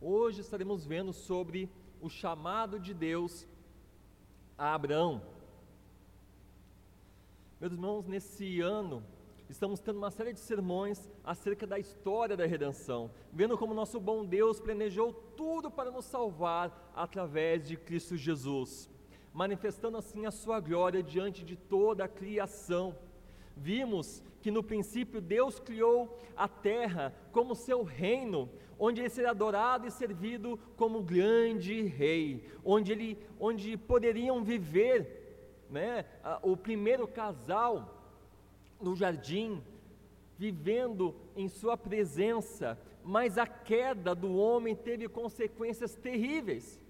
Hoje estaremos vendo sobre o chamado de Deus a Abraão. Meus irmãos, nesse ano estamos tendo uma série de sermões acerca da história da redenção, vendo como nosso bom Deus planejou tudo para nos salvar através de Cristo Jesus, manifestando assim a sua glória diante de toda a criação. Vimos que no princípio Deus criou a terra como seu reino, onde ele seria adorado e servido como grande rei, onde, ele, onde poderiam viver né, o primeiro casal no jardim, vivendo em sua presença, mas a queda do homem teve consequências terríveis.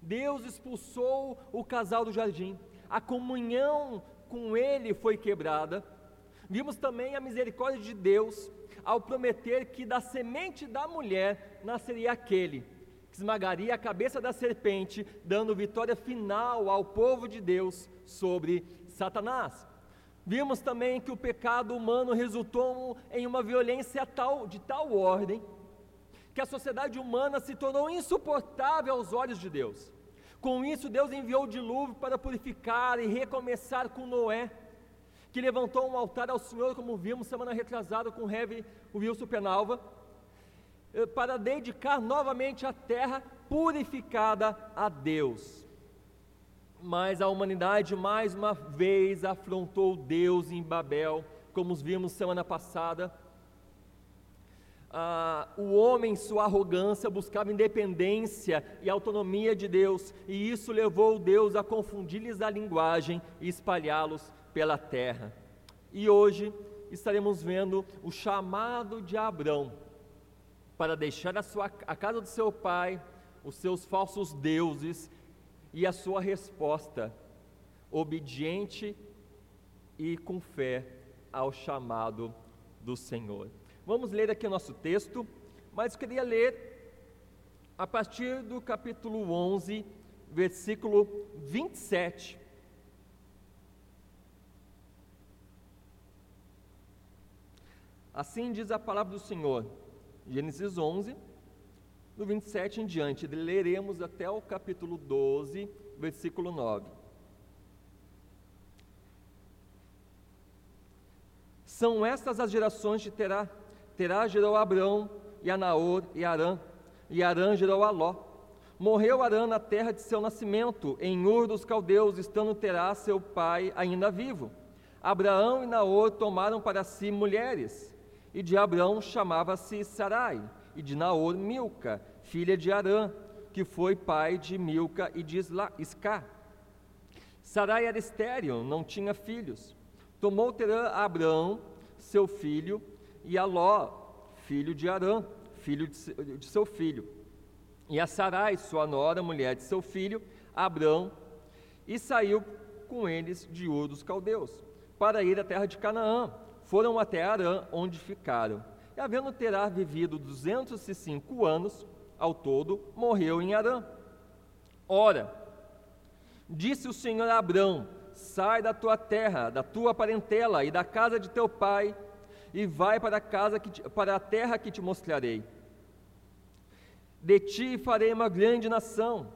Deus expulsou o casal do jardim, a comunhão com ele foi quebrada. Vimos também a misericórdia de Deus ao prometer que da semente da mulher nasceria aquele que esmagaria a cabeça da serpente, dando vitória final ao povo de Deus sobre Satanás. Vimos também que o pecado humano resultou em uma violência tal, de tal ordem que a sociedade humana se tornou insuportável aos olhos de Deus. Com isso, Deus enviou o dilúvio para purificar e recomeçar com Noé, que levantou um altar ao Senhor, como vimos semana retrasada com o Heavy Wilson Penalva, eh, para dedicar novamente a terra purificada a Deus mas a humanidade mais uma vez afrontou Deus em Babel, como vimos semana passada. Ah, o homem, sua arrogância, buscava independência e autonomia de Deus, e isso levou Deus a confundir-lhes a linguagem e espalhá-los pela terra. E hoje estaremos vendo o chamado de Abrão para deixar a, sua, a casa do seu pai, os seus falsos deuses e a sua resposta, obediente e com fé ao chamado do Senhor. Vamos ler aqui o nosso texto, mas queria ler a partir do capítulo 11, versículo 27. Assim diz a palavra do Senhor, Gênesis 11, do 27 em diante, leremos até o capítulo 12, versículo 9. São estas as gerações de Terá. Terá gerou Abrão, e a Naor, e Arã, e Arã gerou a Ló. Morreu Arã na terra de seu nascimento, em Ur dos Caldeus, estando Terá, seu pai, ainda vivo. Abraão e Naor tomaram para si mulheres, e de Abrão chamava-se Sarai, e de Naor Milca, filha de Arã, que foi pai de Milca e de Isca. Sarai era estéril, não tinha filhos. Tomou Terã a Abrão, seu filho, e a Ló, filho de Arã, filho de, seu filho. E a Sarai, sua nora, mulher de seu filho, Abrão, e saiu com eles de Ur dos Caldeus, para ir à terra de Canaã. Foram até Arã, onde ficaram. E havendo Terá vivido 205 anos ao todo, morreu em Arã. Ora, disse o Senhor a Abrão: Sai da tua terra, da tua parentela e da casa de teu pai, e vai para a casa que te, para a terra que te mostrarei. De ti farei uma grande nação,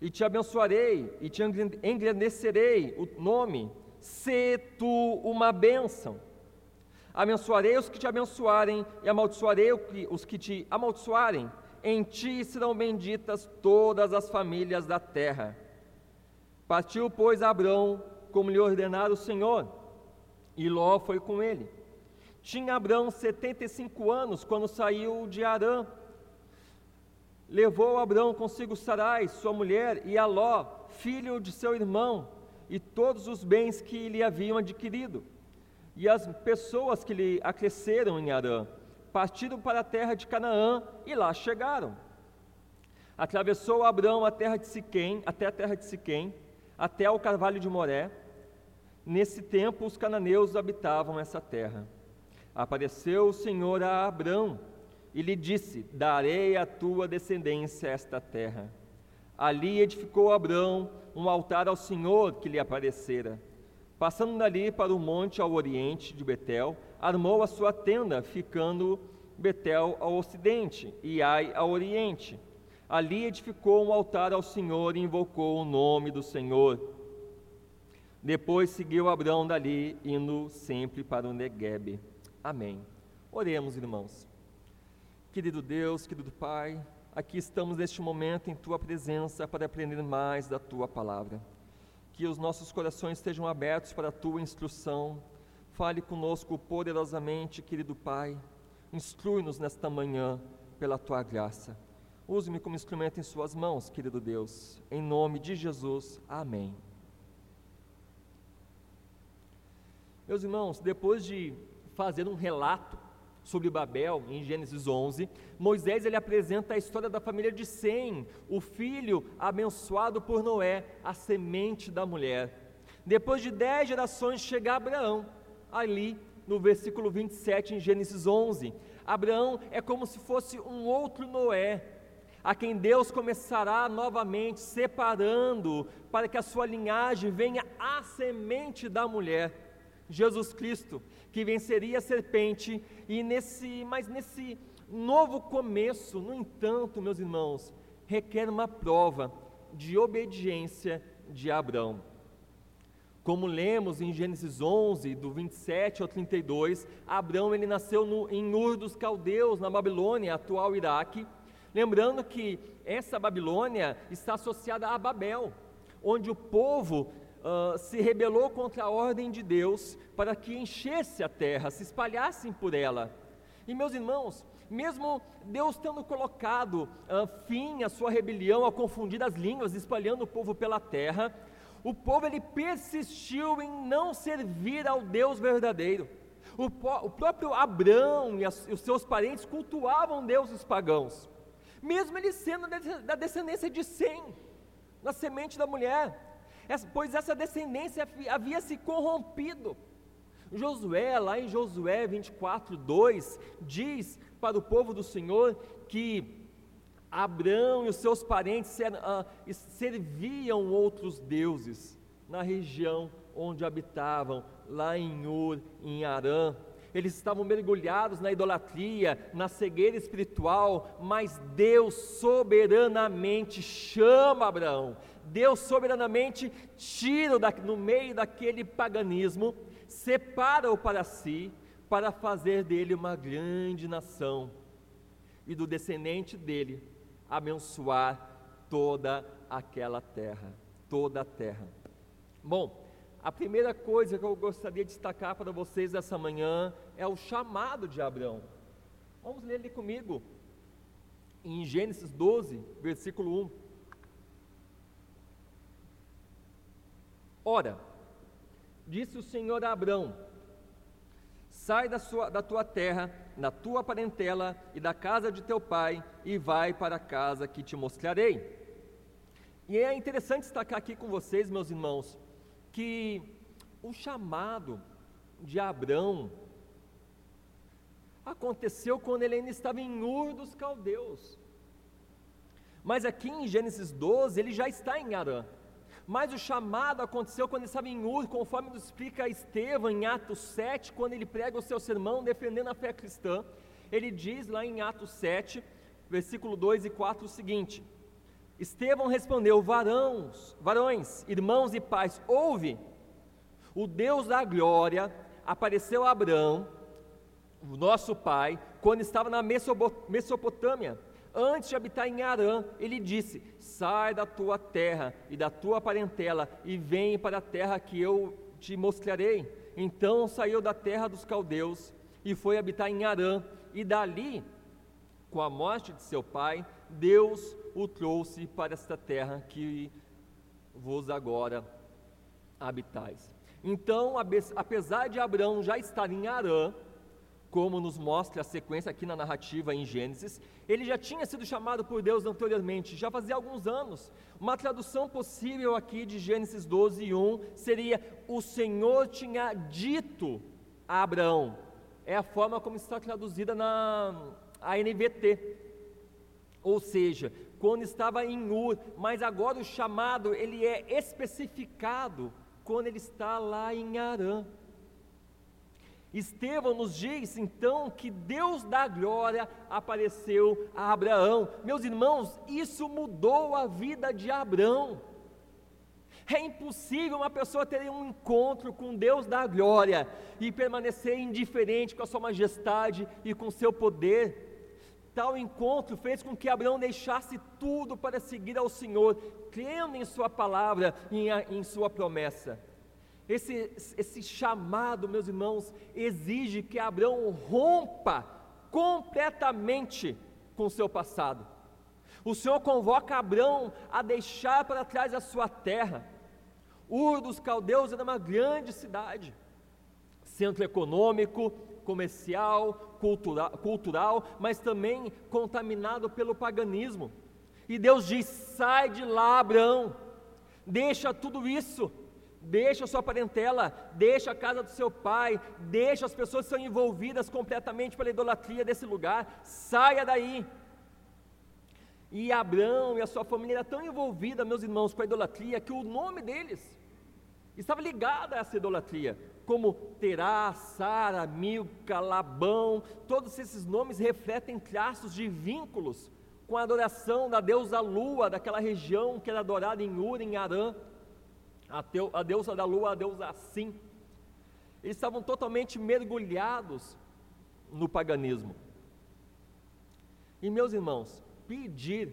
e te abençoarei, e te engrandecerei o nome, se tu uma bênção Abençoarei os que te abençoarem, e amaldiçoarei os que te amaldiçoarem. Em ti serão benditas todas as famílias da terra. Partiu, pois, Abrão, como lhe ordenara o Senhor, e Ló foi com ele. Tinha Abrão setenta e cinco anos quando saiu de Arã. Levou Abrão consigo Sarai, sua mulher, e a Ló, filho de seu irmão, e todos os bens que lhe haviam adquirido e as pessoas que lhe acresceram em Arã partiram para a terra de Canaã e lá chegaram. Atravessou Abraão a terra de Siquém, até a terra de Siquém, até o carvalho de Moré. Nesse tempo os cananeus habitavam essa terra. Apareceu o Senhor a Abraão e lhe disse: Darei à tua descendência esta terra. Ali edificou Abraão um altar ao Senhor que lhe aparecera. Passando dali para o monte ao oriente de Betel, armou a sua tenda, ficando Betel ao ocidente e Ai ao oriente. Ali edificou um altar ao Senhor e invocou o nome do Senhor. Depois seguiu Abraão dali, indo sempre para o Neguebe. Amém. Oremos, irmãos. Querido Deus, querido Pai, aqui estamos neste momento em Tua presença para aprender mais da Tua palavra. Que os nossos corações estejam abertos para a Tua instrução. Fale conosco poderosamente, querido Pai. Instrui-nos nesta manhã pela Tua graça. Use-me como instrumento em Suas mãos, querido Deus. Em nome de Jesus. Amém. Meus irmãos, depois de fazer um relato sobre Babel, em Gênesis 11, Moisés ele apresenta a história da família de Sem, o filho abençoado por Noé, a semente da mulher. Depois de dez gerações chega Abraão, ali no versículo 27 em Gênesis 11. Abraão é como se fosse um outro Noé, a quem Deus começará novamente separando para que a sua linhagem venha a semente da mulher. Jesus Cristo, que venceria a serpente, e nesse, mas nesse novo começo, no entanto, meus irmãos, requer uma prova de obediência de Abraão. Como lemos em Gênesis 11, do 27 ao 32, Abraão ele nasceu no, em Ur dos Caldeus, na Babilônia, atual Iraque. Lembrando que essa Babilônia está associada a Babel, onde o povo uh, se rebelou contra a ordem de Deus para que enchesse a terra, se espalhassem por ela. E meus irmãos, mesmo Deus tendo colocado uh, fim à sua rebelião, a confundir as línguas, espalhando o povo pela terra, o povo ele persistiu em não servir ao Deus verdadeiro. O, o próprio Abrão e, as, e, os seus parentes cultuavam deuses pagãos, mesmo eles sendo da descendência de Sem, na semente da mulher pois essa descendência havia se corrompido. Josué, lá em Josué 24, 2, diz para o povo do Senhor que Abraão e os seus parentes ah, serviam outros deuses na região onde habitavam, lá em Ur, em Arã. Eles estavam mergulhados na idolatria, na cegueira espiritual, mas Deus soberanamente chama Abraão, Deus soberanamente tira no meio daquele paganismo, separa-o para si, para fazer dele uma grande nação e do descendente dele abençoar toda aquela terra, toda a terra. Bom, a primeira coisa que eu gostaria de destacar para vocês essa manhã é o chamado de Abraão. Vamos ler ele comigo, em Gênesis 12, versículo 1. Ora, disse o Senhor a Abrão: Sai da, sua, da tua terra, na tua parentela e da casa de teu pai, e vai para a casa que te mostrarei. E é interessante destacar aqui com vocês, meus irmãos, que o chamado de Abrão aconteceu quando ele ainda estava em Ur dos Caldeus. Mas aqui em Gênesis 12, ele já está em Arã. Mas o chamado aconteceu quando ele estava em Ur, conforme nos explica Estevão em Atos 7, quando ele prega o seu sermão defendendo a fé cristã. Ele diz lá em Atos 7, versículo 2 e 4 o seguinte: Estevão respondeu: Varãos, varões, irmãos e pais, ouve. O Deus da glória apareceu a Abraão, o nosso pai, quando estava na Mesopotâmia Antes de habitar em Arã, ele disse: Sai da tua terra e da tua parentela e vem para a terra que eu te mostrarei. Então saiu da terra dos caldeus e foi habitar em Arã, e dali, com a morte de seu pai, Deus o trouxe para esta terra que vos agora habitais. Então, apesar de Abraão já estar em Arã, como nos mostra a sequência aqui na narrativa em Gênesis, ele já tinha sido chamado por Deus anteriormente, já fazia alguns anos. Uma tradução possível aqui de Gênesis 12, 1 seria: O Senhor tinha dito a Abraão. É a forma como está traduzida na NVT. Ou seja, quando estava em Ur, mas agora o chamado ele é especificado quando ele está lá em Arã. Estevão nos diz então que Deus da glória apareceu a Abraão. Meus irmãos, isso mudou a vida de Abraão. É impossível uma pessoa ter um encontro com Deus da glória e permanecer indiferente com a sua majestade e com seu poder. Tal encontro fez com que Abraão deixasse tudo para seguir ao Senhor, crendo em Sua palavra e em, Sua promessa. Esse, esse chamado, meus irmãos, exige que Abraão rompa completamente com o seu passado. O Senhor convoca Abraão a deixar para trás a sua terra. Ur dos Caldeus era uma grande cidade, centro econômico, comercial, cultural, cultural, mas também contaminado pelo paganismo. E Deus diz: sai de lá, Abraão, deixa tudo isso, deixa a sua parentela, deixa a casa do seu pai, deixa as pessoas que são envolvidas completamente pela idolatria desse lugar, saia daí. E Abraão e a sua família eram tão envolvida, meus irmãos, com a idolatria, que o nome deles estava ligado a essa idolatria como Terá, Sara, Milca, Labão, todos esses nomes refletem traços de vínculos com a adoração da deusa Lua, daquela região que era adorada em Ur, em Arã, a, teu, a deusa da Lua, a deusa Assim. Eles estavam totalmente mergulhados no paganismo. E meus irmãos, pedir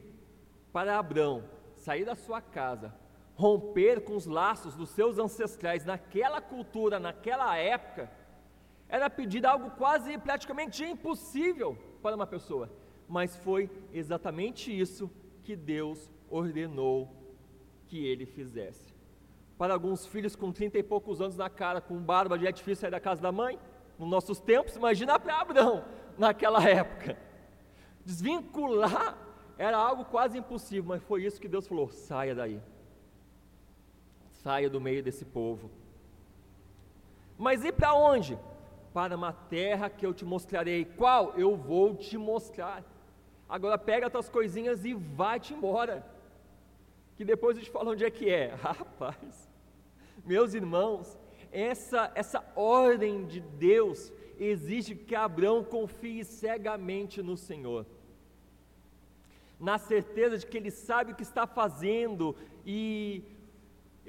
para Abraão sair da sua casa, romper com os laços dos seus ancestrais naquela cultura, naquela época, era pedir algo quase praticamente impossível para uma pessoa, mas foi exatamente isso que Deus ordenou que ele fizesse. Para alguns filhos com trinta e poucos anos na cara, com barba, já é difícil sair da casa da mãe, nos nossos tempos, imagina para Abraão naquela época. Desvincular era algo quase impossível, mas foi isso que Deus falou: saia daí saia do meio desse povo. Mas e para onde? Para uma terra que eu te mostrarei. Qual? Eu vou te mostrar. Agora pega as tuas coisinhas e vai-te embora. Que depois eu te falo onde é que é. Rapaz, meus irmãos, essa, essa ordem de Deus exige que Abraão confie cegamente no Senhor na certeza de que ele sabe o que está fazendo e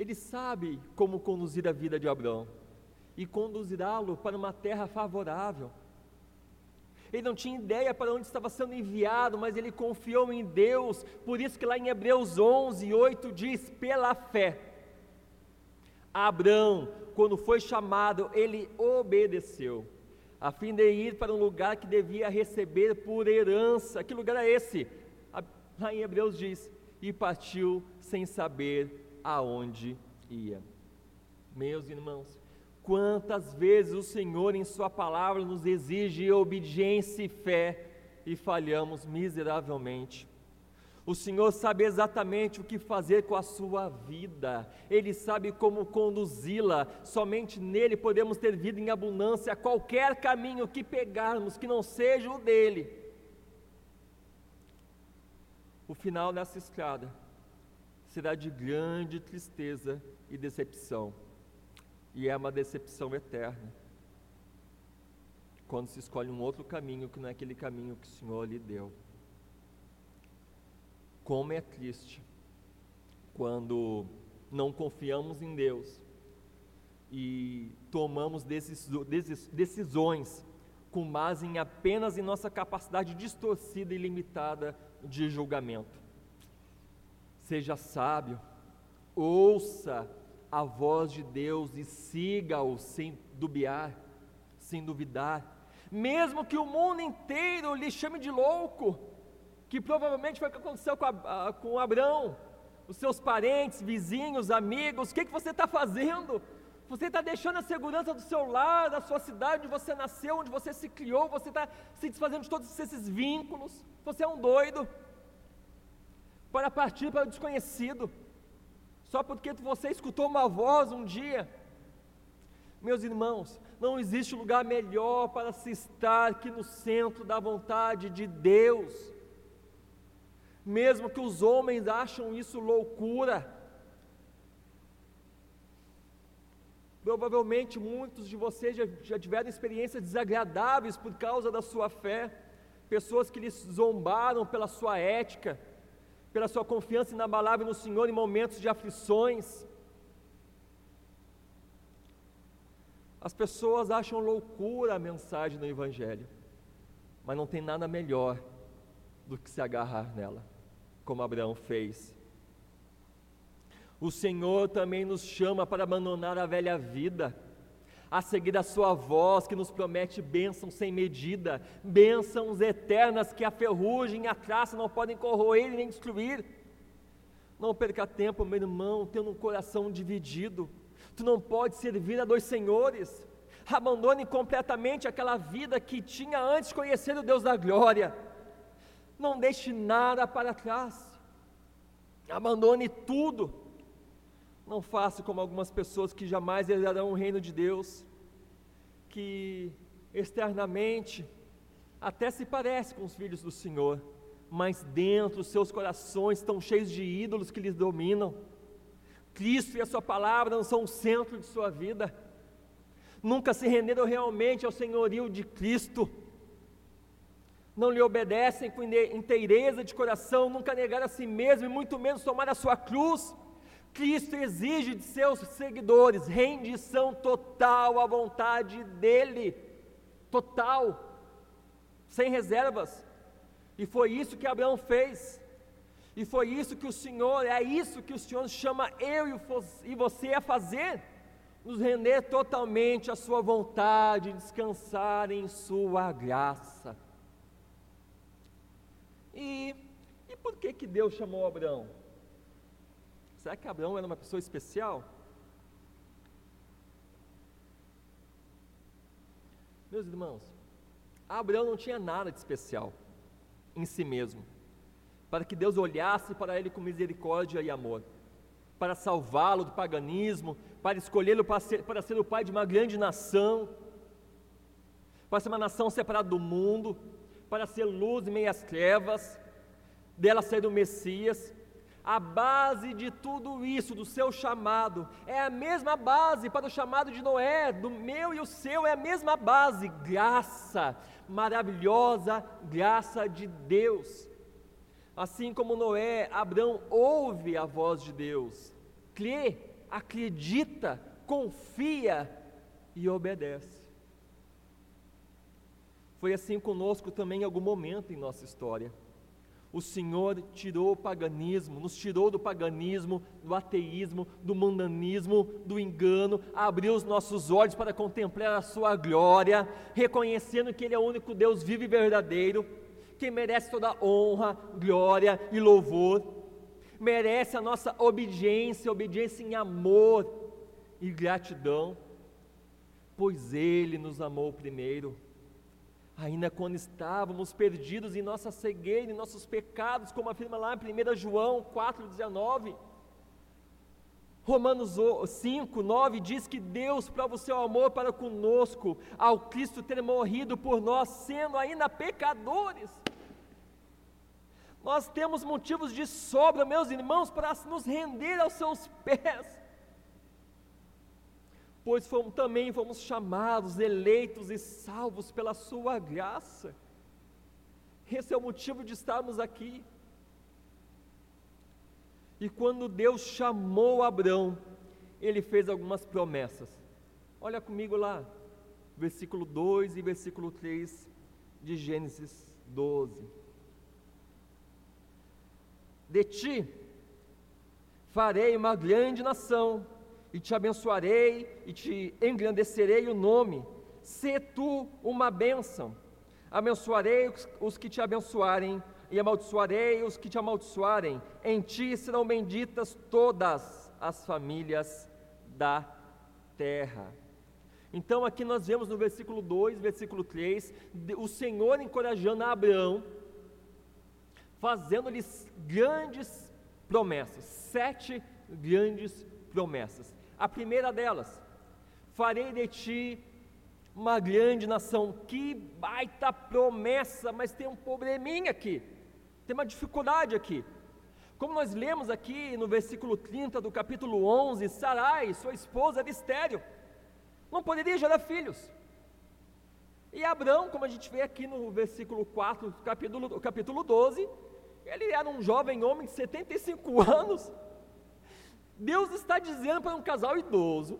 ele sabe como conduzir a vida de Abraão e conduzirá-lo para uma terra favorável. Ele não tinha ideia para onde estava sendo enviado, mas ele confiou em Deus. Por isso que lá em Hebreus 11, 8 diz: pela fé. Abraão, quando foi chamado, ele obedeceu, a fim de ir para um lugar que devia receber por herança. Que lugar é esse? Lá em Hebreus diz: e partiu sem saber aonde ia. Meus irmãos, quantas vezes o Senhor em Sua palavra nos exige obediência e fé e falhamos miseravelmente. O Senhor sabe exatamente o que fazer com a sua vida, Ele sabe como conduzi-la, somente nele podemos ter vida em abundância, qualquer caminho que pegarmos que não seja o dele. O final dessa estrada será de grande tristeza e decepção. E é uma decepção eterna. Quando se escolhe um outro caminho que não é aquele caminho que o Senhor lhe deu. Como é triste quando não confiamos em Deus e tomamos decisões com base em apenas em nossa capacidade distorcida e limitada de julgamento. Seja sábio, ouça a voz de Deus e siga-o sem dubiar, sem duvidar, mesmo que o mundo inteiro lhe chame de louco, que provavelmente foi o que aconteceu com, a, com Abraão, os seus parentes, vizinhos, amigos, o que, que você está fazendo? Você está deixando a segurança do seu lar, da sua cidade, onde você nasceu, onde você se criou, você está se desfazendo de todos esses vínculos, você é um doido para partir para o desconhecido, só porque você escutou uma voz um dia. Meus irmãos, não existe lugar melhor para se estar que no centro da vontade de Deus. Mesmo que os homens acham isso loucura. Provavelmente muitos de vocês já, já tiveram experiências desagradáveis por causa da sua fé, pessoas que lhes zombaram pela sua ética, pela sua confiança inabalável no Senhor em momentos de aflições. As pessoas acham loucura a mensagem do Evangelho, mas não tem nada melhor do que se agarrar nela, como Abraão fez. O Senhor também nos chama para abandonar a velha vida, a seguir a Sua voz que nos promete bênçãos sem medida, bênçãos eternas que a ferrugem e a traça não podem corroer nem destruir. Não perca tempo, meu irmão, tendo um coração dividido. Tu não pode servir a dois senhores. Abandone completamente aquela vida que tinha antes de conhecer o Deus da glória. Não deixe nada para trás. Abandone tudo não faça como algumas pessoas que jamais herdarão o reino de Deus, que externamente até se parece com os filhos do Senhor, mas dentro seus corações estão cheios de ídolos que lhes dominam. Cristo e a sua palavra não são o centro de sua vida. Nunca se renderam realmente ao senhorio de Cristo. Não lhe obedecem com inteireza de coração, nunca negaram a si mesmo e muito menos tomar a sua cruz. Cristo exige de seus seguidores rendição total à vontade dEle, total, sem reservas. E foi isso que Abraão fez. E foi isso que o Senhor, é isso que o Senhor chama eu e você a fazer, nos render totalmente à Sua vontade, descansar em Sua graça. E, e por que que Deus chamou Abraão? Será que Abraão era uma pessoa especial? Meus irmãos, Abraão não tinha nada de especial em si mesmo, para que Deus olhasse para ele com misericórdia e amor, para salvá-lo do paganismo, para escolhê-lo para ser, para ser o pai de uma grande nação, para ser uma nação separada do mundo, para ser luz em meias trevas, dela ser o Messias, a base de tudo isso, do seu chamado, é a mesma base para o chamado de Noé, do meu e o seu, é a mesma base, graça, maravilhosa graça de Deus. Assim como Noé, Abraão ouve a voz de Deus, crê, acredita, confia e obedece. Foi assim conosco também em algum momento em nossa história o Senhor tirou o paganismo, nos tirou do paganismo, do ateísmo, do mundanismo, do engano, abriu os nossos olhos para contemplar a Sua glória, reconhecendo que Ele é o único Deus vivo e verdadeiro, que merece toda honra, glória e louvor, merece a nossa obediência, obediência em amor e gratidão, pois Ele nos amou primeiro ainda quando estávamos perdidos em nossa cegueira, em nossos pecados, como afirma lá em 1 João 4,19. Romanos 5, 9 diz que Deus prova o seu amor para conosco, ao Cristo ter morrido por nós, sendo ainda pecadores. Nós temos motivos de sobra, meus irmãos, para nos render aos seus pés pois fomos, também fomos chamados, eleitos e salvos pela Sua graça. Esse é o motivo de estarmos aqui. E quando Deus chamou Abraão, ele fez algumas promessas. Olha comigo lá, versículo 2 e versículo 3 de Gênesis 12. De ti farei uma grande nação e te abençoarei e te engrandecerei o nome. Se tu uma bênção. Abençoarei os que te abençoarem e amaldiçoarei os que te amaldiçoarem. Em ti serão benditas todas as famílias da terra. Então, aqui nós vemos no versículo 2, versículo 3, o Senhor encorajando Abraão, fazendo-lhes grandes promessas, sete grandes promessas. A primeira delas, farei de ti uma grande nação. Que baita promessa, mas tem um probleminha aqui, tem uma dificuldade aqui. Como nós lemos aqui no versículo 30 do capítulo 11, Sarai, sua esposa, era estéreo. não poderia gerar filhos. E Abraão, como a gente vê aqui no versículo 4, capítulo, capítulo 12, ele era um jovem homem de 75 anos. Deus está dizendo para um casal idoso,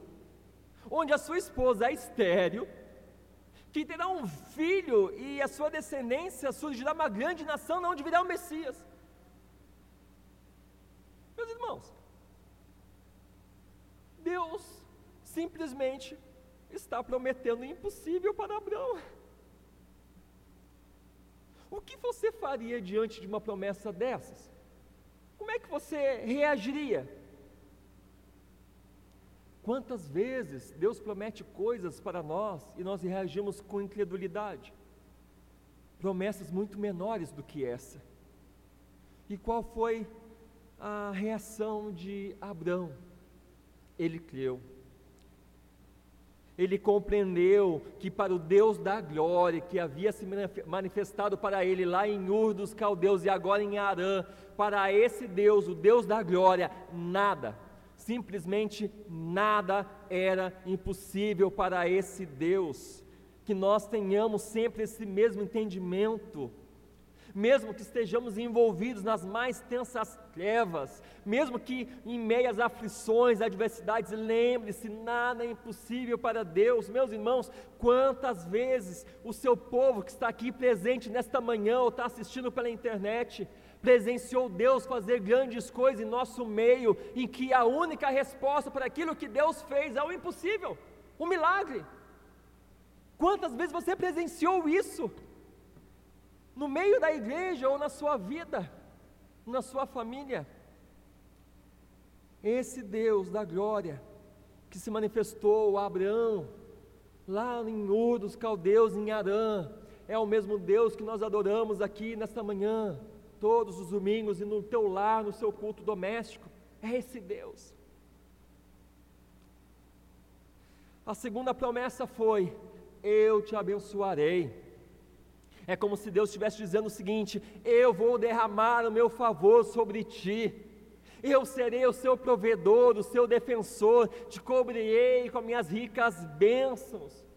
onde a sua esposa é estéril, que terá um filho e a sua descendência surgirá uma grande nação, onde virá o Messias. Meus irmãos, Deus simplesmente está prometendo o impossível para Abraão. O que você faria diante de uma promessa dessas? Como é que você reagiria? Quantas vezes Deus promete coisas para nós e nós reagimos com incredulidade? Promessas muito menores do que essa. E qual foi a reação de Abraão? Ele creu ele compreendeu que para o Deus da glória, que havia se manifestado para ele lá em Ur dos Caldeus e agora em Arã, para esse Deus, o Deus da glória, nada, simplesmente nada era impossível para esse Deus. Que nós tenhamos sempre esse mesmo entendimento mesmo que estejamos envolvidos nas mais tensas trevas, mesmo que em meias aflições, adversidades, lembre-se: nada é impossível para Deus. Meus irmãos, quantas vezes o seu povo que está aqui presente nesta manhã ou está assistindo pela internet, presenciou Deus fazer grandes coisas em nosso meio, em que a única resposta para aquilo que Deus fez é o impossível, o milagre. Quantas vezes você presenciou isso? no meio da igreja ou na sua vida, na sua família. Esse Deus da glória que se manifestou a Abraão, lá em Ur dos Caldeus, em Arã, é o mesmo Deus que nós adoramos aqui nesta manhã, todos os domingos e no teu lar, no seu culto doméstico. É esse Deus. A segunda promessa foi: Eu te abençoarei. É como se Deus estivesse dizendo o seguinte: Eu vou derramar o meu favor sobre ti. Eu serei o seu provedor, o seu defensor, te cobrirei com minhas ricas bênçãos.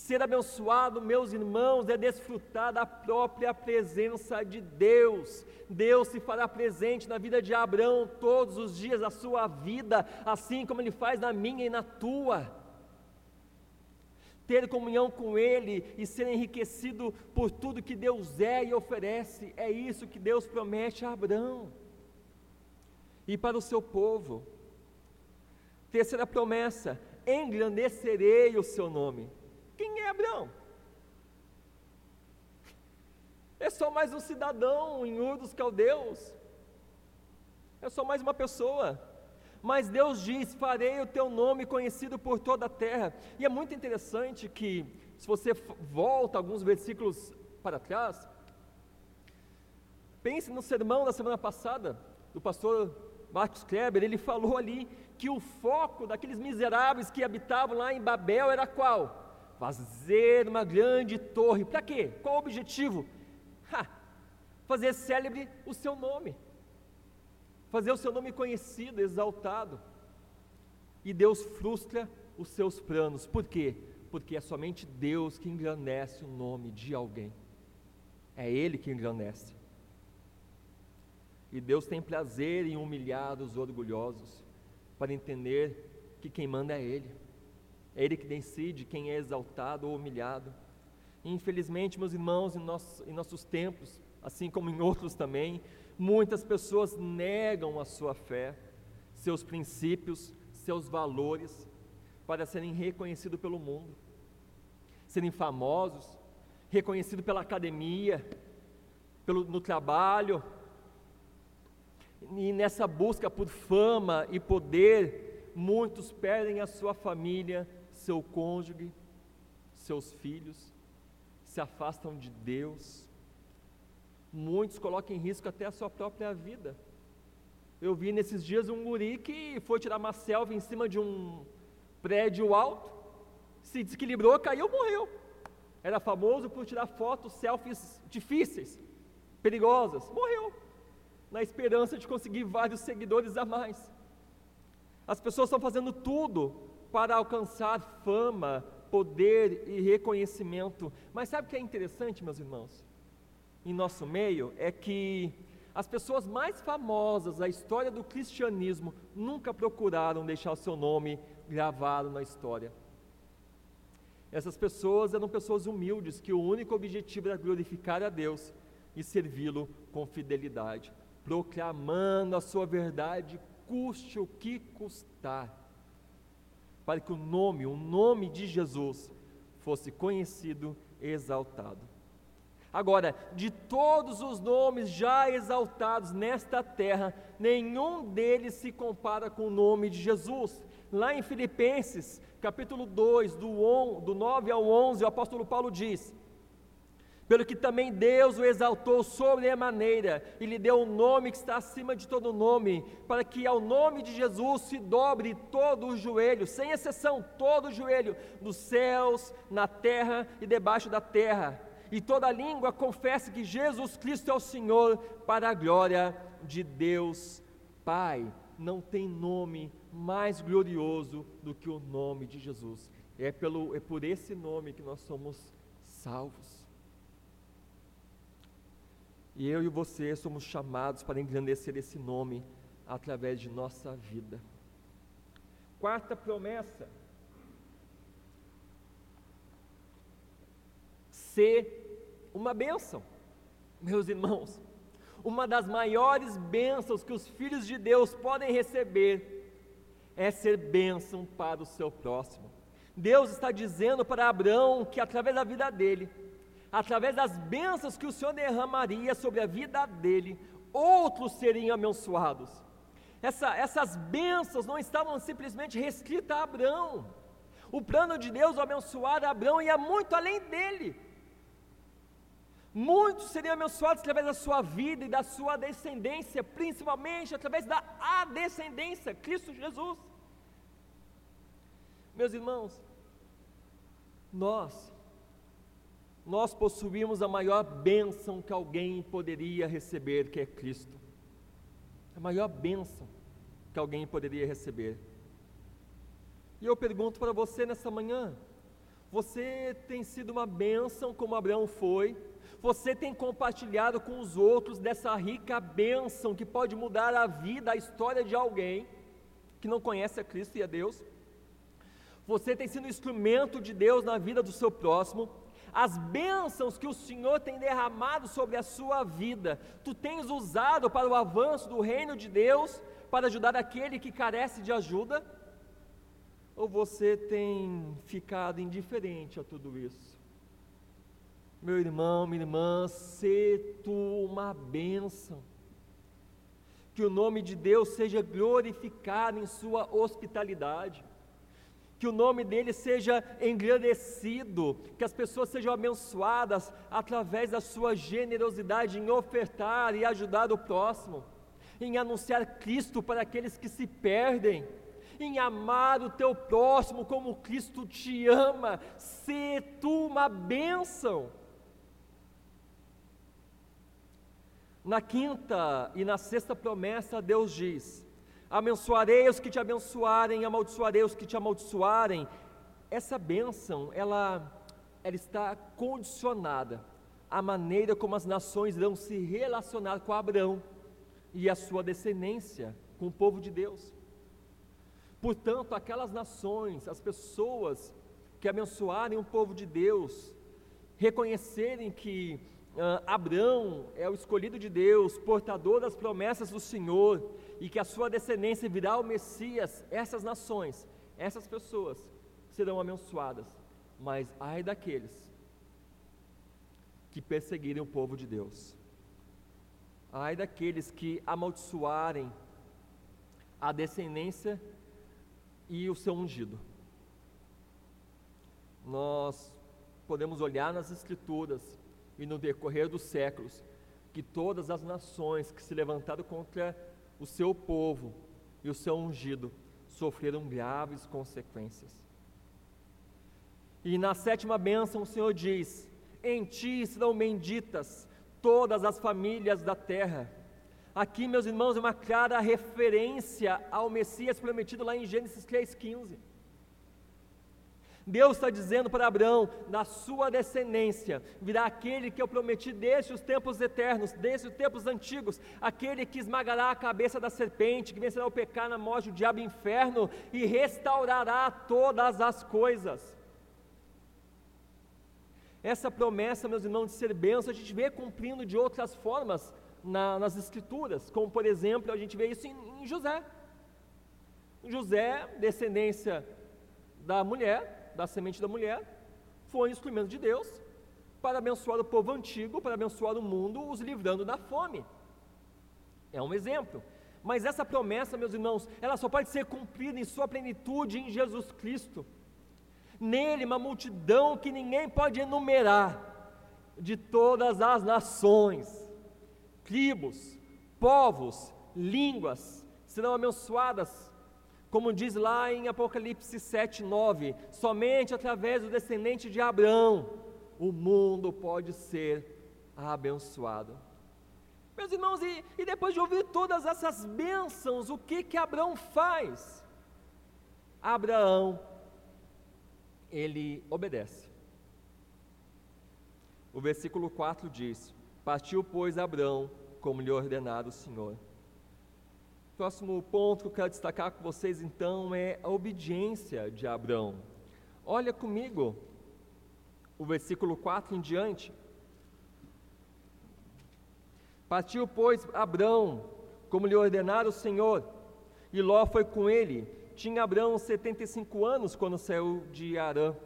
Ser abençoado, meus irmãos, é desfrutar da própria presença de Deus. Deus se fará presente na vida de Abraão todos os dias da sua vida, assim como Ele faz na minha e na tua ter comunhão com Ele e ser enriquecido por tudo que Deus é e oferece. É isso que Deus promete a Abraão e para o seu povo. Terceira promessa: engrandecerei o seu nome. Quem é Abraão? É só mais um cidadão em Ur dos Caldeus. É só mais uma pessoa. Mas Deus diz: Farei o teu nome conhecido por toda a terra. E é muito interessante que, se você volta alguns versículos para trás, pense no sermão da semana passada, do pastor Marcos Kleber, ele falou ali que o foco daqueles miseráveis que habitavam lá em Babel era qual? Fazer uma grande torre. Para quê? Qual o objetivo? Ha, fazer célebre o seu nome fazer o seu nome conhecido, exaltado. E Deus frustra os seus planos. Por quê? Porque é somente Deus que engrandece o nome de alguém. É Ele que engrandece. E Deus tem prazer em humilhar os orgulhosos, para entender que quem manda é Ele. É Ele que decide quem é exaltado ou humilhado. E, infelizmente, meus irmãos, em nossos, em nossos tempos, assim como em outros também, Muitas pessoas negam a sua fé, seus princípios, seus valores, para serem reconhecidos pelo mundo, serem famosos, reconhecidos pela academia, pelo, no trabalho, e nessa busca por fama e poder, muitos perdem a sua família, seu cônjuge, seus filhos, se afastam de Deus, Muitos colocam em risco até a sua própria vida. Eu vi nesses dias um guri que foi tirar uma selfie em cima de um prédio alto, se desequilibrou, caiu, morreu. Era famoso por tirar fotos, selfies difíceis, perigosas. Morreu, na esperança de conseguir vários seguidores a mais. As pessoas estão fazendo tudo para alcançar fama, poder e reconhecimento. Mas sabe o que é interessante, meus irmãos? Em nosso meio é que as pessoas mais famosas da história do cristianismo nunca procuraram deixar o seu nome gravado na história. Essas pessoas eram pessoas humildes que o único objetivo era glorificar a Deus e servi-lo com fidelidade, proclamando a sua verdade, custe o que custar, para que o nome, o nome de Jesus, fosse conhecido e exaltado. Agora, de todos os nomes já exaltados nesta terra, nenhum deles se compara com o nome de Jesus. Lá em Filipenses, capítulo 2, do, do 9 ao 11, o apóstolo Paulo diz: Pelo que também Deus o exaltou sobre a maneira e lhe deu o um nome que está acima de todo nome, para que ao nome de Jesus se dobre todo o joelho, sem exceção, todo o joelho, nos céus, na terra e debaixo da terra e toda língua confesse que Jesus Cristo é o Senhor, para a glória de Deus Pai. Não tem nome mais glorioso do que o nome de Jesus. É, pelo, é por esse nome que nós somos salvos. E eu e você somos chamados para engrandecer esse nome através de nossa vida. Quarta promessa: ser uma bênção. Meus irmãos, uma das maiores bênçãos que os filhos de Deus podem receber é ser bênção para o seu próximo. Deus está dizendo para Abraão que através da vida dele, através das bênçãos que o Senhor derramaria sobre a vida dele, outros seriam abençoados. Essa, essas bênçãos não estavam simplesmente restritas a Abraão. O plano de Deus abençoar Abraão ia muito além dele. Muitos seriam abençoados através da sua vida e da sua descendência, principalmente através da descendência, Cristo Jesus. Meus irmãos, nós, nós possuímos a maior bênção que alguém poderia receber, que é Cristo. A maior bênção que alguém poderia receber. E eu pergunto para você nessa manhã: você tem sido uma bênção como Abraão foi? Você tem compartilhado com os outros dessa rica bênção que pode mudar a vida, a história de alguém que não conhece a Cristo e a Deus? Você tem sido instrumento de Deus na vida do seu próximo? As bênçãos que o Senhor tem derramado sobre a sua vida, tu tens usado para o avanço do reino de Deus, para ajudar aquele que carece de ajuda? Ou você tem ficado indiferente a tudo isso? Meu irmão, minha irmã, se tu uma bênção. Que o nome de Deus seja glorificado em sua hospitalidade. Que o nome dele seja engrandecido, que as pessoas sejam abençoadas através da sua generosidade em ofertar e ajudar o próximo, em anunciar Cristo para aqueles que se perdem em amar o teu próximo como Cristo te ama, se tu uma bênção. Na quinta e na sexta promessa, Deus diz: abençoarei os que te abençoarem, amaldiçoarei os que te amaldiçoarem. Essa bênção, ela, ela está condicionada à maneira como as nações irão se relacionar com Abraão e a sua descendência, com o povo de Deus. Portanto, aquelas nações, as pessoas que abençoarem o povo de Deus, reconhecerem que uh, Abraão é o escolhido de Deus, portador das promessas do Senhor, e que a sua descendência virá o Messias, essas nações, essas pessoas serão abençoadas. Mas ai daqueles que perseguirem o povo de Deus, ai daqueles que amaldiçoarem a descendência e o seu ungido. Nós podemos olhar nas Escrituras e no decorrer dos séculos, que todas as nações que se levantaram contra o seu povo e o seu ungido sofreram graves consequências. E na sétima bênção o Senhor diz: Em ti serão benditas todas as famílias da terra. Aqui, meus irmãos, é uma clara referência ao Messias prometido lá em Gênesis 3,15. Deus está dizendo para Abraão: na sua descendência virá aquele que eu prometi desde os tempos eternos, desde os tempos antigos, aquele que esmagará a cabeça da serpente, que vencerá o pecado, a morte, o diabo e inferno e restaurará todas as coisas. Essa promessa, meus irmãos, de ser bênção, a gente vê cumprindo de outras formas na, nas Escrituras, como por exemplo, a gente vê isso em, em José. José, descendência da mulher, da semente da mulher, foi um instrumento de Deus para abençoar o povo antigo, para abençoar o mundo, os livrando da fome. É um exemplo. Mas essa promessa, meus irmãos, ela só pode ser cumprida em sua plenitude em Jesus Cristo. Nele, uma multidão que ninguém pode enumerar, de todas as nações, tribos, povos, línguas, serão abençoadas como diz lá em Apocalipse 7, 9, somente através do descendente de Abraão o mundo pode ser abençoado. Meus irmãos, e, e depois de ouvir todas essas bênçãos, o que que Abraão faz? Abraão, ele obedece. O versículo 4 diz: Partiu, pois, Abraão, como lhe ordenara o Senhor Próximo ponto que eu quero destacar com vocês então é a obediência de Abraão. Olha comigo o versículo 4 em diante. Partiu, pois, Abraão, como lhe ordenara o Senhor, e Ló foi com ele. Tinha Abraão 75 anos quando saiu de Arã.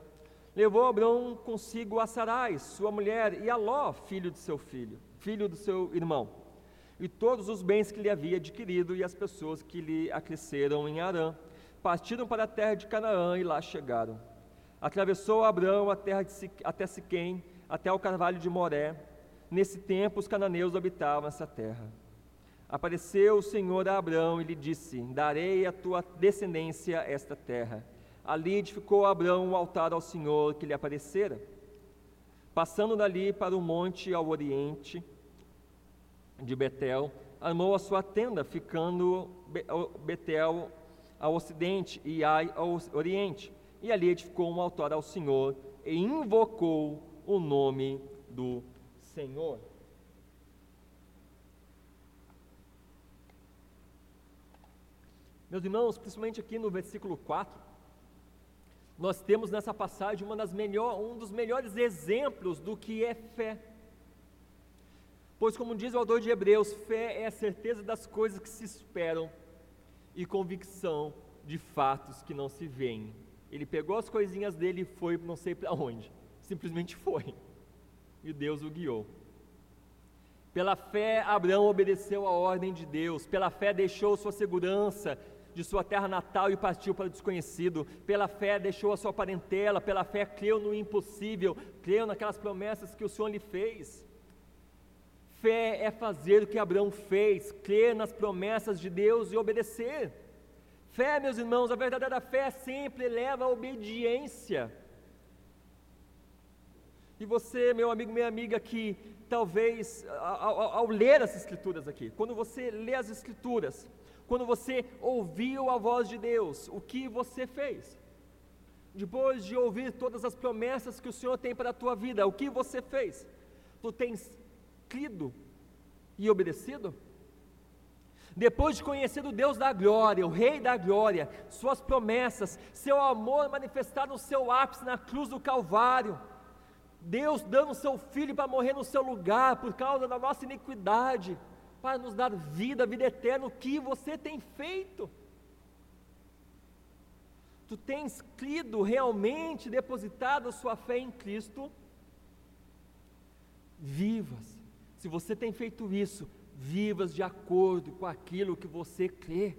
Levou Abraão consigo a Sarai, sua mulher, e a Ló, filho de seu filho, filho do seu irmão e todos os bens que lhe havia adquirido e as pessoas que lhe acresceram em Arã. Partiram para a terra de Canaã e lá chegaram. Atravessou Abraão a terra de, até Siquém, até o carvalho de Moré. Nesse tempo os cananeus habitavam essa terra. Apareceu o Senhor a Abraão e lhe disse: Darei à tua descendência esta terra. Ali edificou Abraão um altar ao Senhor que lhe aparecera. Passando dali para o monte ao oriente, de Betel, armou a sua tenda, ficando Betel ao ocidente e Ai ao oriente. E ali edificou um altar ao Senhor e invocou o nome do Senhor. Meus irmãos, principalmente aqui no versículo 4, nós temos nessa passagem uma das melhor, um dos melhores exemplos do que é fé. Pois, como diz o autor de Hebreus, fé é a certeza das coisas que se esperam e convicção de fatos que não se veem. Ele pegou as coisinhas dele e foi não sei para onde, simplesmente foi, e Deus o guiou. Pela fé, Abraão obedeceu a ordem de Deus, pela fé, deixou sua segurança de sua terra natal e partiu para o desconhecido. Pela fé, deixou a sua parentela, pela fé, creu no impossível, creu naquelas promessas que o Senhor lhe fez. Fé é fazer o que Abraão fez, crer nas promessas de Deus e obedecer. Fé, meus irmãos, a verdadeira fé sempre leva à obediência. E você, meu amigo, minha amiga, que talvez ao, ao, ler as Escrituras aqui, quando você lê as Escrituras, quando você ouviu a voz de Deus, o que você fez? Depois de ouvir todas as promessas que o Senhor tem para a tua vida, o que você fez? Tu tens crido e obedecido? Depois de conhecer o Deus da glória, o Rei da glória, Suas promessas, Seu amor manifestado no seu ápice na cruz do Calvário, Deus dando Seu Filho para morrer no seu lugar por causa da nossa iniquidade, para nos dar vida, vida eterna, o que você tem feito? Tu tens crido realmente, depositado sua fé em Cristo? Vivas se você tem feito isso, vivas de acordo com aquilo que você crê.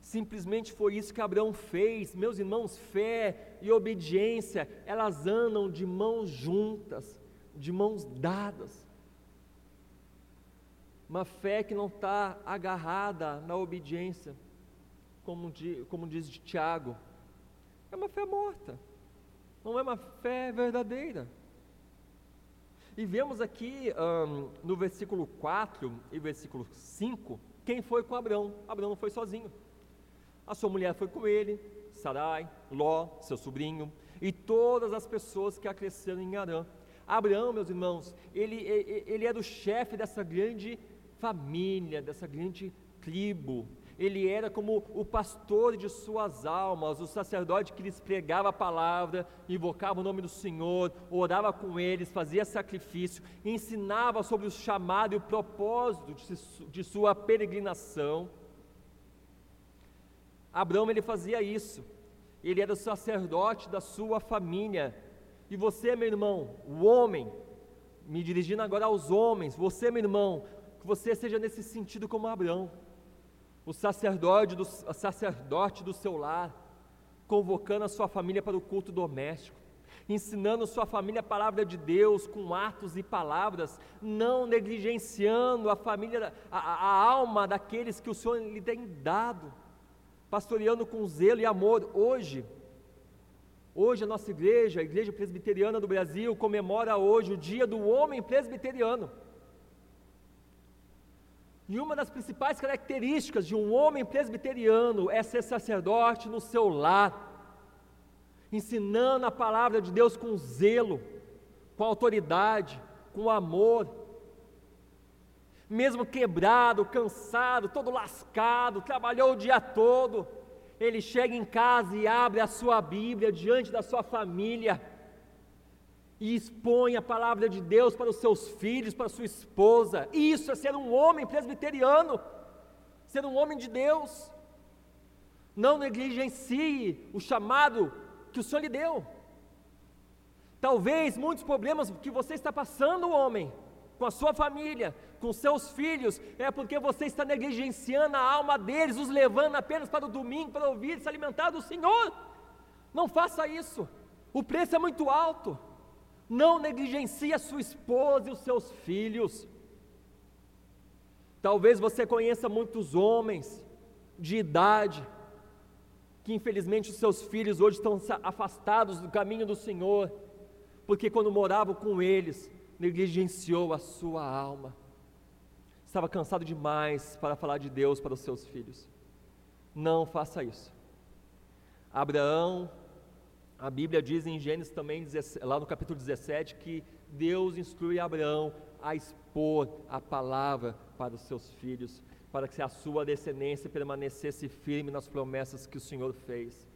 Simplesmente foi isso que Abraão fez. Meus irmãos, fé e obediência, elas andam de mãos juntas, de mãos dadas. Uma fé que não está agarrada na obediência, como, de, como diz Tiago, é uma fé morta, não é uma fé verdadeira. E vemos aqui um, no versículo 4 e versículo 5, quem foi com Abraão? Abraão não foi sozinho. A sua mulher foi com ele, Sarai, Ló, seu sobrinho, e todas as pessoas que acresceram em Arã. Abraão, meus irmãos, ele, ele era o chefe dessa grande família, dessa grande tribo. Ele era como o pastor de suas almas, o sacerdote que lhes pregava a palavra, invocava o nome do Senhor, orava com eles, fazia sacrifício, ensinava sobre o chamado e o propósito de, sua peregrinação. Abraão ele fazia isso. Ele era o sacerdote da sua família. E você, meu irmão, o homem, me dirigindo agora aos homens, você, meu irmão, que você seja nesse sentido como Abraão, o sacerdote do, o sacerdote do seu lar, convocando a sua família para o culto doméstico, ensinando sua família a palavra de Deus com atos e palavras, não negligenciando a família, a, a alma daqueles que o Senhor lhe tem dado pastoreando com zelo e amor. Hoje, hoje a nossa igreja, a Igreja Presbiteriana do Brasil, comemora hoje o Dia do Homem Presbiteriano. E uma das principais características de um homem presbiteriano é ser sacerdote no seu lar, ensinando a palavra de Deus com zelo, com autoridade, com amor, mesmo quebrado, cansado, todo lascado, trabalhou o dia todo, ele chega em casa e abre a sua Bíblia diante da sua família e expõe a palavra de Deus para os seus filhos, para sua esposa. Isso é ser um homem presbiteriano, ser um homem de Deus. Não negligencie o chamado que o Senhor lhe deu. Talvez muitos problemas que você está passando, homem, com a sua família, com seus filhos, é porque você está negligenciando a alma deles, os levando apenas para o domingo para ouvir se alimentar do Senhor. Não faça isso. O preço é muito alto. Não negligencie a sua esposa e os seus filhos. Talvez você conheça muitos homens de idade que infelizmente os seus filhos hoje estão afastados do caminho do Senhor, porque quando moravam com eles, negligenciou a sua alma. Estava cansado demais para falar de Deus para os seus filhos. Não faça isso. Abraão, a Bíblia diz em Gênesis também, lá no capítulo 17, que Deus instrui Abraão a expor a palavra para os seus filhos, para que a sua descendência permanecesse firme nas promessas que o Senhor fez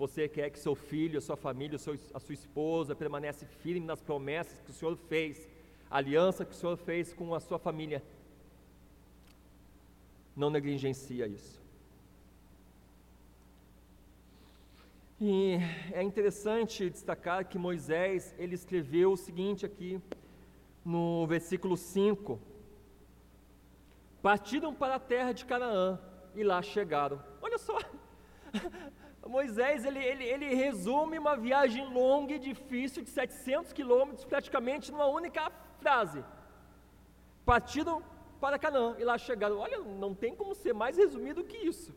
você quer que seu filho, a sua família, a sua esposa permanece firme nas promessas que o Senhor fez, a aliança que o Senhor fez com a sua família, não negligencia isso. E é interessante destacar que Moisés, ele escreveu o seguinte aqui no versículo 5: Partiram para a terra de Canaã e lá chegaram. Olha só, Moisés ele, ele, ele resume uma viagem longa e difícil de 700 quilômetros praticamente numa única frase. Partiram para Canaã e lá chegaram. Olha, não tem como ser mais resumido que isso.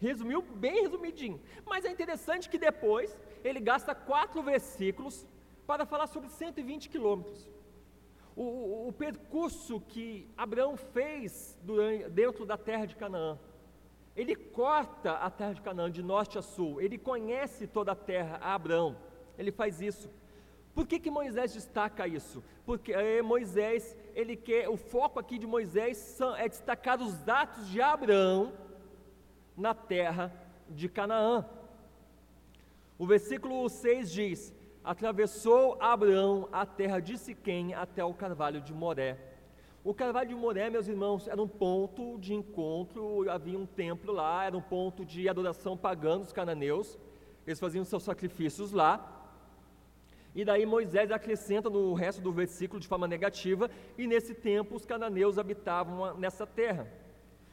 Resumiu bem resumidinho. Mas é interessante que depois ele gasta quatro versículos para falar sobre 120 quilômetros. O, o, percurso que Abraão fez durante, dentro da terra de Canaã. Ele corta a terra de Canaã de norte a sul, ele conhece toda a terra, a Abraão, ele faz isso. Por que, que Moisés destaca isso? Porque é, Moisés, ele quer, o foco aqui de Moisés são, é destacar os atos de Abraão na terra de Canaã. O versículo 6 diz: Atravessou Abraão a terra de Siquém até o carvalho de Moré o Carvalho de Moré, meus irmãos, era um ponto de encontro, havia um templo lá, era um ponto de adoração pagã dos cananeus, eles faziam seus sacrifícios lá. E daí Moisés acrescenta no resto do versículo de forma negativa, e nesse tempo os cananeus habitavam nessa terra.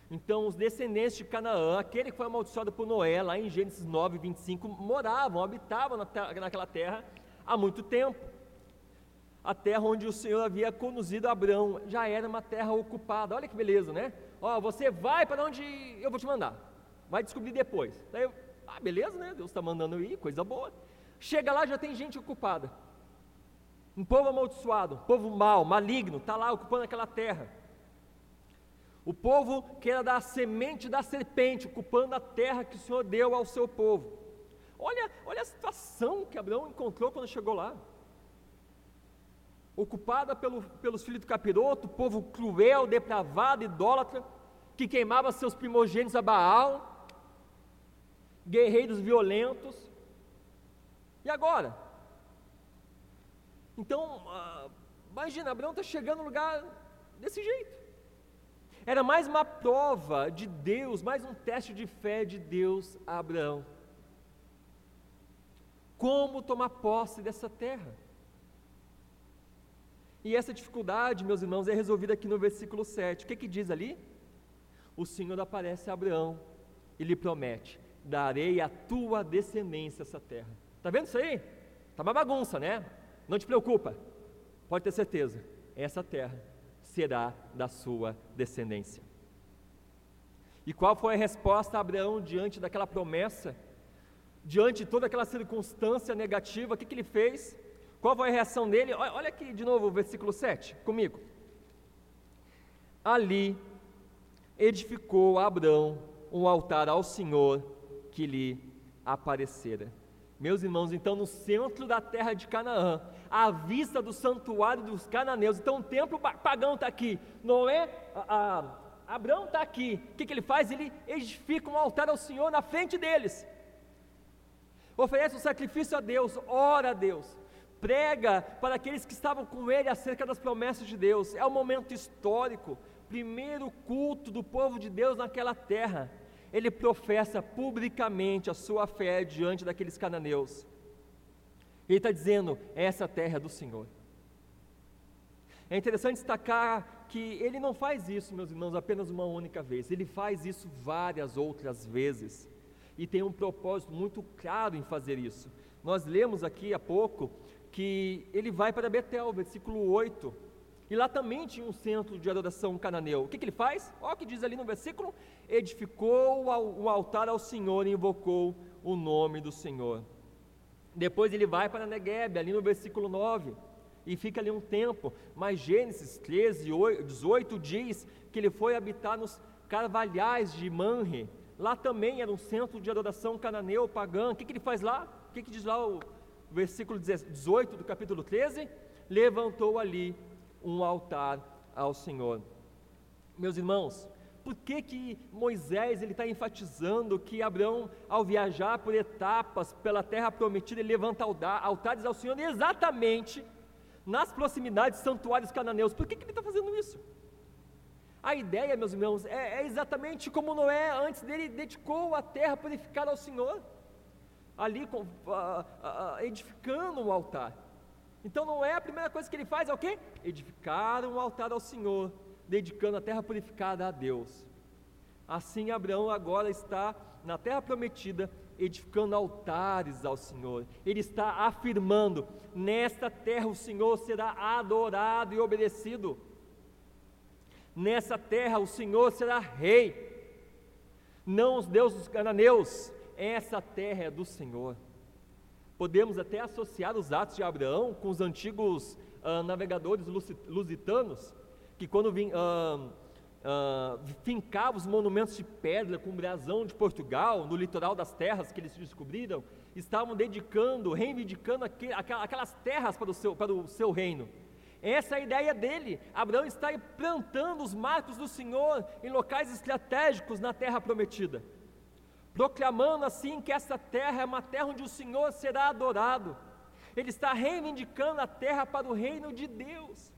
Então, os descendentes de Canaã, aquele que foi amaldiçoado por Noé, lá em Gênesis 9, 25, moravam, habitavam naquela terra há muito tempo a terra onde o Senhor havia conduzido Abraão. Já era uma terra ocupada. Olha que beleza, né? Ó, você vai para onde eu vou te mandar. Vai descobrir depois. Daí eu, ah, beleza, né? Deus está mandando ir, coisa boa. Chega lá, já tem gente ocupada. Um povo amaldiçoado, um povo mau, maligno, está lá ocupando aquela terra. O povo que era da semente da serpente, ocupando a terra que o Senhor deu ao seu povo. Olha, olha a situação que Abraão encontrou quando chegou lá. Ocupada pelo, pelos filhos do capiroto, povo cruel, depravado, idólatra, que queimava seus primogênitos a Baal, guerreiros violentos. E agora? Então, ah, imagina, Abraão está chegando no lugar desse jeito. Era mais uma prova de Deus, mais um teste de fé de Deus a Abraão. Como tomar posse dessa terra? E essa dificuldade, meus irmãos, é resolvida aqui no versículo 7. O que, que diz ali? O Senhor aparece a Abraão e lhe promete: Darei a tua descendência essa terra. Está vendo isso aí? Está uma bagunça, né? Não te preocupa, pode ter certeza, essa terra será da sua descendência. E qual foi a resposta a Abraão diante daquela promessa? Diante de toda aquela circunstância negativa, o que, que ele fez? Qual foi a reação dele? Olha aqui de novo o versículo 7 comigo. Ali edificou Abraão um altar ao Senhor que lhe aparecera. Meus irmãos, então no centro da terra de Canaã, à vista do santuário dos cananeus, então o templo pagão está aqui, não é? A, a, Abraão está aqui, o que, que ele faz? Ele edifica um altar ao Senhor na frente deles, oferece um sacrifício a Deus, ora a Deus, prega para aqueles que estavam com ele acerca das promessas de Deus, é um momento histórico, primeiro culto do povo de Deus naquela terra ele professa publicamente a sua fé diante daqueles cananeus. Ele está dizendo: essa terra é do Senhor. É interessante destacar que ele não faz isso, meus irmãos, apenas uma única vez, ele faz isso várias outras vezes e tem um propósito muito claro em fazer isso. Nós lemos aqui há pouco que ele vai para Betel, versículo 8, e lá também tinha um centro de adoração cananeu. O que, que ele faz? Olha o que diz ali no versículo: edificou um altar ao Senhor e invocou o nome do Senhor. Depois ele vai para Negueb, ali no versículo 9, e fica ali um tempo. Mas Gênesis 13, 18 diz que ele foi habitar nos carvalhais de Manre. Lá também era um centro de adoração cananeu, pagã. O que, que ele faz lá? O que, que diz lá o versículo 18 do capítulo 13? Levantou ali um altar ao Senhor. Meus irmãos, por que, que Moisés ele está enfatizando que Abraão, ao viajar por etapas pela terra prometida, ele levanta altares ao Senhor exatamente nas proximidades de santuários cananeus? Por que, que ele está fazendo isso? A ideia, meus irmãos, é, é, exatamente como Noé, antes dele, dedicou a terra purificada ao Senhor, ali com, edificando um altar. Então não é a primeira coisa que ele faz, é o quê? Edificar um altar ao Senhor, dedicando a terra purificada a Deus. Assim Abraão agora está na terra prometida, edificando altares ao Senhor. Ele está afirmando: nesta terra o Senhor será adorado e obedecido. Nessa terra o Senhor será rei. Não os deuses cananeus, essa terra é do Senhor. Podemos até associar os atos de Abraão com os antigos uh, navegadores lusitanos, que quando vim, uh, uh, fincavam os monumentos de pedra com brasão de Portugal, no litoral das terras que eles descobriram, estavam dedicando, reivindicando aqu aquelas terras para o, seu, para o seu reino. Essa é a ideia dele. Abraão está plantando os marcos do Senhor em locais estratégicos na terra prometida proclamando assim que essa terra é uma terra onde o Senhor será adorado. Ele está reivindicando a terra para o reino de Deus.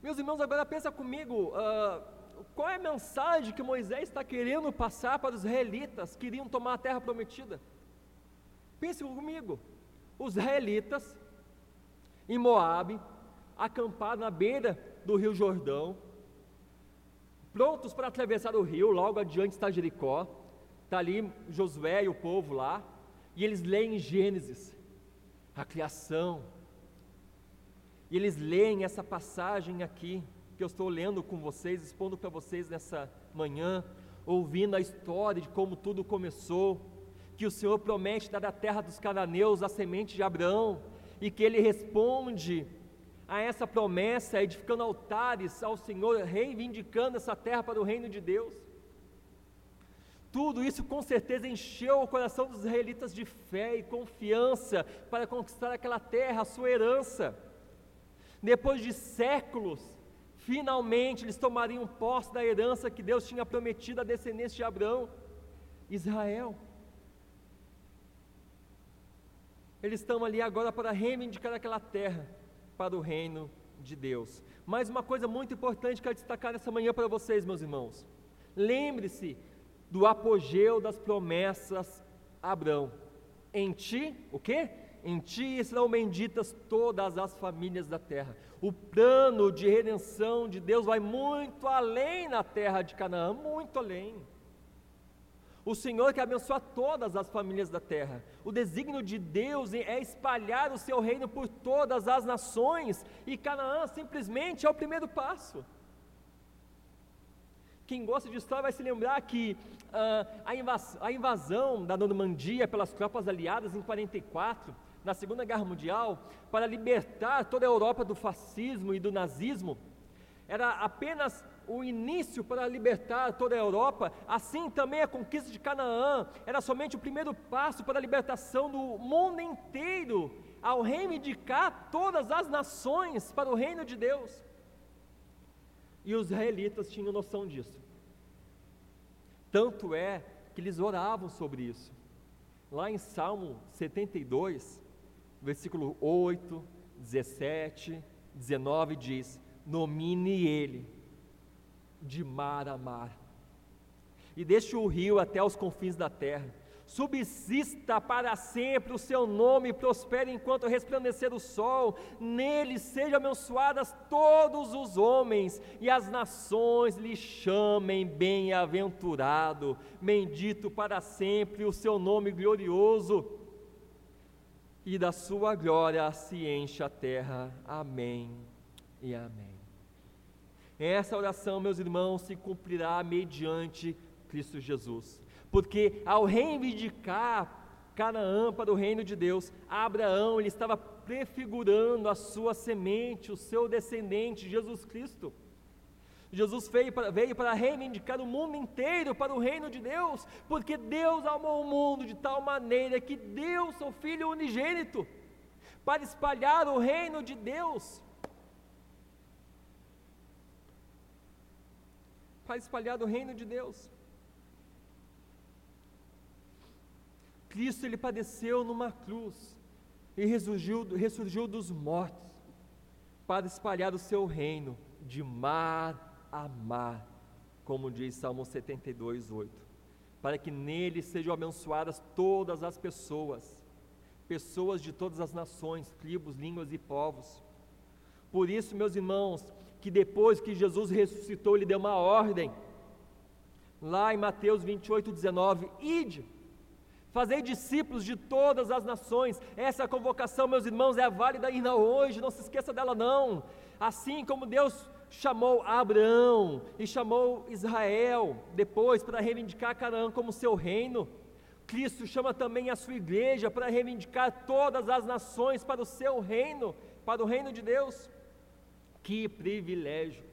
Meus irmãos, agora pensa comigo, uh, qual é a mensagem que Moisés está querendo passar para os israelitas que iriam tomar a terra prometida? Pense comigo, os israelitas em Moabe, acampados na beira do rio Jordão, prontos para atravessar o rio, logo adiante está Jericó, está ali Josué e o povo lá, e eles leem Gênesis, a criação, e eles leem essa passagem aqui, que eu estou lendo com vocês, expondo para vocês nessa manhã, ouvindo a história de como tudo começou, que o Senhor promete dar a terra dos cananeus a semente de Abraão, e que ele responde a essa promessa, edificando altares ao Senhor, reivindicando essa terra para o reino de Deus. tudo isso com certeza encheu o coração dos israelitas de fé e confiança para conquistar aquela terra, a sua herança. Depois de séculos, finalmente eles tomariam posse da herança que Deus tinha prometido à descendência de Abraão, Israel. Eles estão ali agora para reivindicar aquela terra para o reino de Deus. Mas uma coisa muito importante que eu quero destacar nessa manhã para vocês, meus irmãos. Lembre-se do apogeu das promessas a Abraão. Em ti, o quê? Em ti serão benditas todas as famílias da terra. O plano de redenção de Deus vai muito além na terra de Canaã, muito além. O Senhor quer abençoar todas as famílias da terra. O desígnio de Deus é espalhar o seu reino por todas as nações, e Canaã simplesmente é o primeiro passo. Quem gosta de história vai se lembrar que uh, a, invas a, invasão da Normandia pelas tropas aliadas em 44, na Segunda Guerra Mundial, para libertar toda a Europa do fascismo e do nazismo, era apenas o início para libertar toda a Europa, assim também a conquista de Canaã era somente o primeiro passo para a libertação do mundo inteiro, ao reivindicar todas as nações para o reino de Deus. E os israelitas tinham noção disso. Tanto é que eles oravam sobre isso. Lá em Salmo 72, versículo 8, 17, 19 diz: Nomine ele de mar a mar, e deixe o rio até os confins da terra subsista para sempre o seu nome prospere enquanto resplandecer o sol, nele sejam abençoadas todos os homens, e as nações lhe chamem bem-aventurado, bendito para sempre o seu nome glorioso, e da sua glória se enche a terra. Amém e amém. Essa oração, meus irmãos, se cumprirá mediante Cristo Jesus porque ao reivindicar Canaã para o reino de Deus, Abraão ele estava prefigurando a sua semente, o seu descendente, Jesus Cristo. Jesus veio para, veio para reivindicar o mundo inteiro para o reino de Deus, porque Deus amou o mundo de tal maneira que deu seu Filho unigênito para espalhar o reino de Deus. Para espalhar o reino de Deus. Cristo ele padeceu numa cruz e ressurgiu, ressurgiu dos mortos para espalhar o seu reino de mar a mar, como diz Salmo 72, 8, para que nele sejam abençoadas todas as pessoas, pessoas de todas as nações, tribos, línguas e povos. Por isso, meus irmãos, que depois que Jesus ressuscitou, ele deu uma ordem, lá em Mateus 28, 19: ide Fazei discípulos de todas as nações. Essa convocação, meus irmãos, é válida ainda hoje, não se esqueça dela não. Assim como Deus chamou Abraão e chamou Israel depois para reivindicar Canaã como seu reino, Cristo chama também a sua igreja para reivindicar todas as nações para o seu reino, para o reino de Deus. Que privilégio!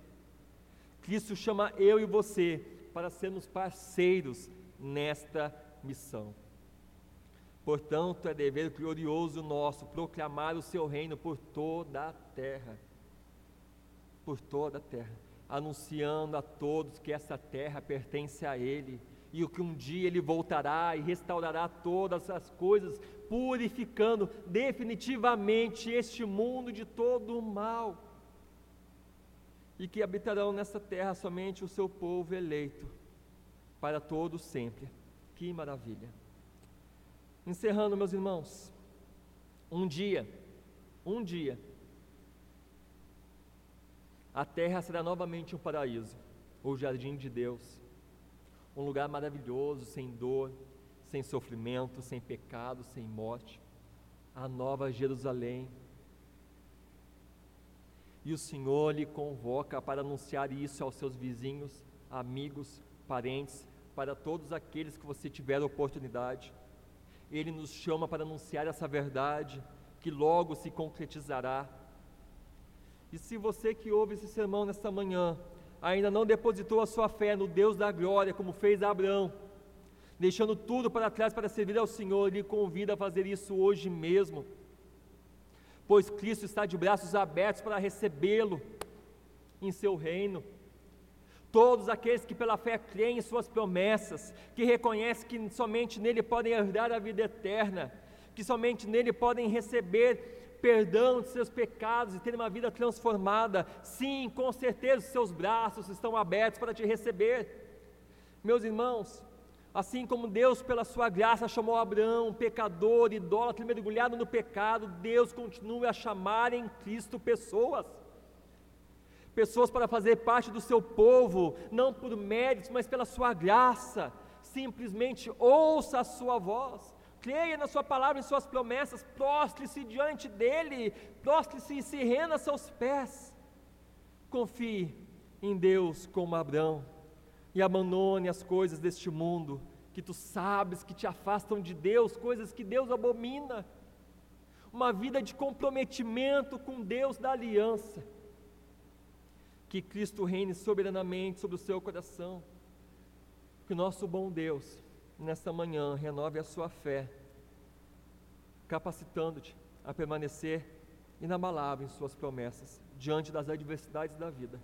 Cristo chama eu e você para sermos parceiros nesta missão. Portanto, é dever glorioso nosso proclamar o seu reino por toda a terra. Por toda a terra, anunciando a todos que essa terra pertence a Ele e que um dia Ele voltará e restaurará todas as coisas, purificando definitivamente este mundo de todo o mal. E que habitarão nessa terra somente o seu povo eleito, para todos sempre. Que maravilha! Encerrando, meus irmãos, um dia, um dia, a terra será novamente um paraíso, o jardim de Deus, um lugar maravilhoso, sem dor, sem sofrimento, sem pecado, sem morte, a nova Jerusalém. E o Senhor lhe convoca para anunciar isso aos seus vizinhos, amigos, parentes, para todos aqueles que você tiver oportunidade. Ele nos chama para anunciar essa verdade que logo se concretizará. E se você que ouve esse sermão nesta manhã ainda não depositou a sua fé no Deus da glória, como fez Abraão, deixando tudo para trás para servir ao Senhor, Ele convida a fazer isso hoje mesmo, pois Cristo está de braços abertos para recebê-lo em seu reino. Todos aqueles que pela fé creem em Suas promessas, que reconhecem que somente nele podem herdar a vida eterna, que somente nele podem receber perdão de seus pecados e ter uma vida transformada. Sim, com certeza, seus braços estão abertos para te receber. Meus irmãos, assim como Deus, pela sua graça, chamou Abraão, pecador, idólatra, mergulhado no pecado, Deus continua a chamar em Cristo pessoas. Pessoas para fazer parte do seu povo, não por méritos, mas pela sua graça. Simplesmente ouça a sua voz creia na Sua palavra e Suas promessas, prostre-se diante dEle, prostre-se e se renda a seus pés. Confie em Deus como Abraão e abandone as coisas deste mundo que tu sabes que te afastam de Deus, coisas que Deus abomina. Uma vida de comprometimento com Deus da aliança. Que Cristo reine soberanamente sobre o seu coração. Que o nosso bom Deus nesta manhã, renove a sua fé, capacitando-te a permanecer inabalável em suas promessas, diante das adversidades da vida.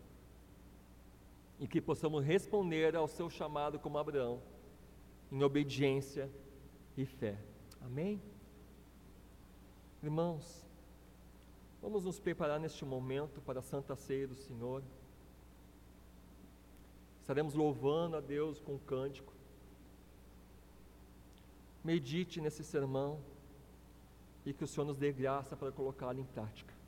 E que possamos responder ao seu chamado como Abraão, em obediência e fé. Amém? Irmãos, vamos nos preparar neste momento para a Santa Ceia do Senhor. Estaremos louvando a Deus com um cântico. Medite nesse sermão e que o Senhor nos dê graça para colocá-lo em prática.